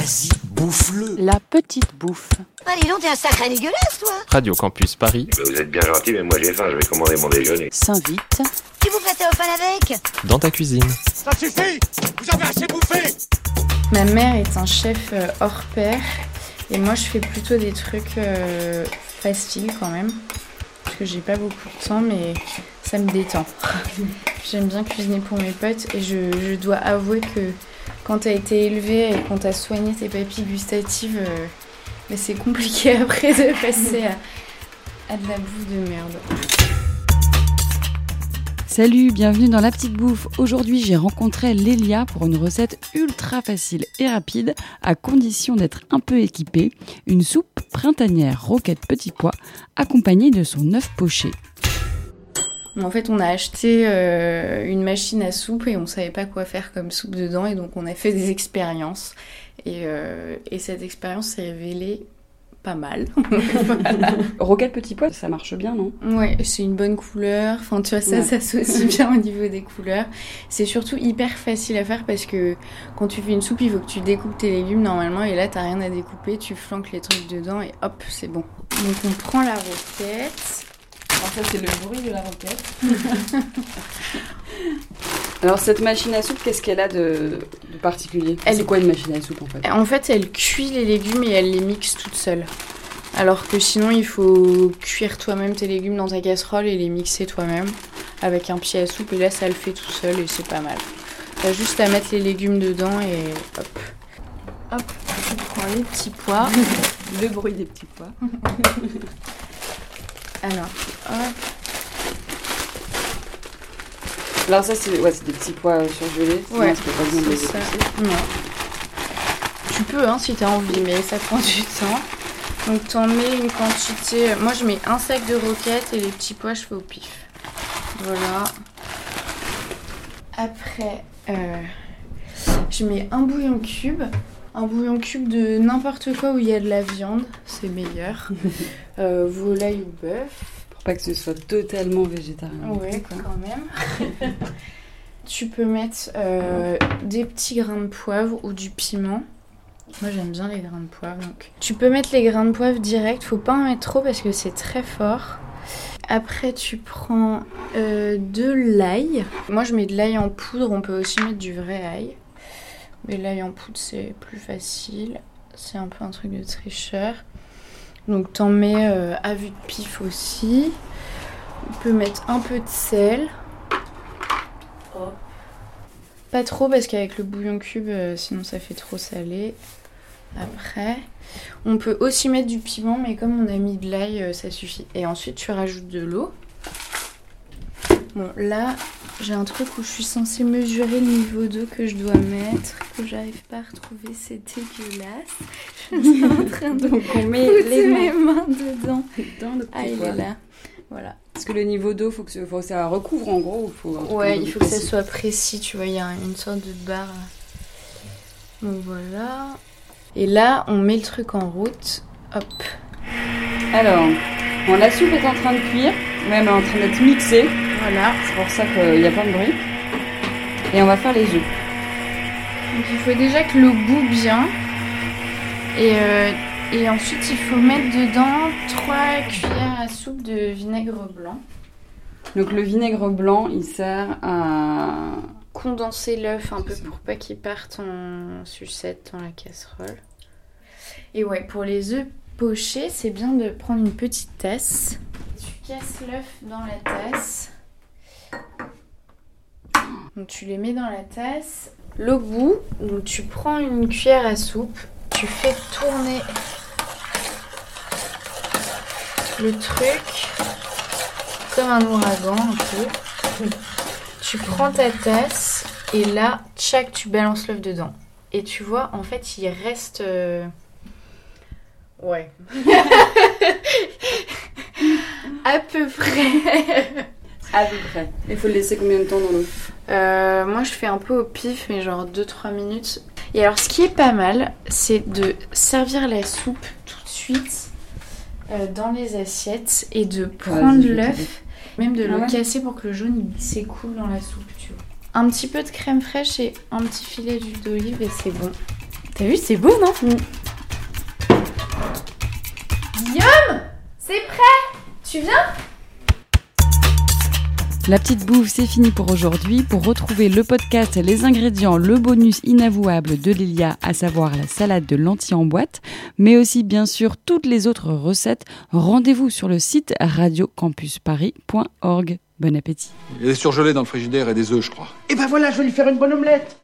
Vas-y, bouffe-le. La petite bouffe. Allez, donc, t'es un sacré dégueulasse, toi Radio Campus Paris, vous êtes bien gentil, mais moi j'ai faim, je vais commander mon déjeuner. S'invite. Tu vous prêtais au fan avec dans ta cuisine. Ça suffit Vous avez assez bouffé Ma mère est un chef euh, hors pair et moi je fais plutôt des trucs euh, faciles quand même parce que j'ai pas beaucoup de temps mais ça me détend. J'aime bien cuisiner pour mes potes et je, je dois avouer que quand t'as été élevé et qu'on t'a soigné tes papilles gustatives, euh, mais c'est compliqué après de passer à, de la bouffe de merde. Salut, bienvenue dans La Petite Bouffe. Aujourd'hui, j'ai rencontré Lélia pour une recette ultra facile et rapide, à condition d'être un peu équipée. Une soupe printanière roquette petits pois, accompagnée de son œuf poché. En fait, on a acheté euh, une machine à soupe et on savait pas quoi faire comme soupe dedans et donc on a fait des expériences. Et, euh, et cette expérience s'est révélée pas mal. Roquette petits pois, ça marche bien, non? Ouais, c'est une bonne couleur. Enfin, tu vois, ça Ouais. s'associe bien au niveau des couleurs. C'est surtout hyper facile à faire parce que quand tu fais une soupe, il faut que tu découpes tes légumes normalement et là, t'as rien à découper. Tu flanques les trucs dedans et hop, c'est bon. Donc, on prend la roquette. Alors ça, c'est le bruit de la roquette. Alors cette machine à soupe, qu'est-ce qu'elle a de, de particulier? Elle- C'est quoi une machine à soupe en fait? En fait, elle cuit les légumes et elle les mixe toute seule. Alors que sinon, il faut cuire toi-même tes légumes dans ta casserole et les mixer toi-même avec un pied à soupe. Et là, ça le fait tout seul et c'est pas mal. T'as juste à mettre les légumes dedans et hop. Hop, tu prends les petits pois. Le bruit des petits pois. Alors, hop. Alors ça, c'est ouais, c'est des petits pois surgelés. Ouais, ça fait pas bien de les c'est ça. épicer. Non. Tu peux hein, si t'as envie, mais ça prend du temps. Donc t'en mets une quantité. Moi je mets un sac de roquettes et les petits pois je fais au pif. Voilà. Après, euh, je mets un bouillon cube. Un bouillon cube de n'importe quoi où il y a de la viande, c'est meilleur. Euh, volaille ou bœuf. Pour pas que ce soit totalement végétarien. Ouais, quand même. tu peux mettre euh, des petits grains de poivre ou du piment. Moi j'aime bien les grains de poivre. Donc. Tu peux mettre les grains de poivre direct, faut pas en mettre trop parce que c'est très fort. Après tu prends euh, de l'ail. Moi je mets de l'ail en poudre, on peut aussi mettre du vrai ail. Mais l'ail en poudre c'est plus facile. C'est un peu un truc de tricheur. Donc t'en mets euh, à vue de pif aussi. On peut mettre un peu de sel. Pas trop parce qu'avec le bouillon cube, euh, sinon ça fait trop salé. Après, on peut aussi mettre du piment, mais comme on a mis de l'ail, euh, ça suffit. Et ensuite, tu rajoutes de l'eau. Bon, là, j'ai un truc où je suis censée mesurer le niveau d'eau que je dois mettre, que j'arrive pas à retrouver, c'est dégueulasse. Je suis en train de Donc on met les mes mains mains dedans. dans le petit Ah, il est là. Voilà. Parce que le niveau d'eau, faut que ce- faut que ça recouvre en gros. Faut Ouais, il faut que ça soit précis, tu vois, il y a une sorte de barre. Donc voilà. Et là, on met le truc en route. Hop. Alors, bon, la soupe est en train de cuire, même en train d'être mixée. Voilà. C'est pour ça qu'il y a plein de bruit. Et on va faire les œufs. Donc il faut déjà que l'eau boue bien. Et, euh, et ensuite, il faut mettre dedans 3 cuillères à soupe de vinaigre blanc. Donc le vinaigre blanc, il sert à... Condenser l'œuf un peu pour pas qu'il parte en sucette dans la casserole. Et ouais, pour les œufs pochés, c'est bien de prendre une petite tasse. Tu casses l'œuf dans la tasse. Donc tu les mets dans la tasse. Le bout, donc tu prends une cuillère à soupe, tu fais tourner le truc comme un ouragan un peu. Tu prends ta tasse et là, tchac, tu balances l'œuf dedans. Et tu vois, en fait, il reste. euh, Ouais. à peu près. À peu près. Il faut le laisser combien de temps dans l'eau? Euh, moi, je fais un peu au pif, mais genre 2-3 minutes. Et alors, ce qui est pas mal, c'est de servir la soupe tout de suite euh, dans les assiettes et de prendre je vais l'œuf, même de Ah le ouais casser pour que le jaune s'écoule dans la soupe, tu vois. Un petit peu de crème fraîche et un petit filet d'huile d'olive et c'est bon. T'as vu, c'est beau, non Guillaume C'est prêt Tu viens? La petite bouffe, c'est fini pour aujourd'hui. Pour retrouver le podcast, les ingrédients, le bonus inavouable de Lilia, à savoir la salade de lentilles en boîte, mais aussi bien sûr toutes les autres recettes, rendez-vous sur le site radiocampusparis.org. Bon appétit. Il y a des surgelés dans le frigidaire et des œufs, je crois. Et ben voilà, je vais lui faire une bonne omelette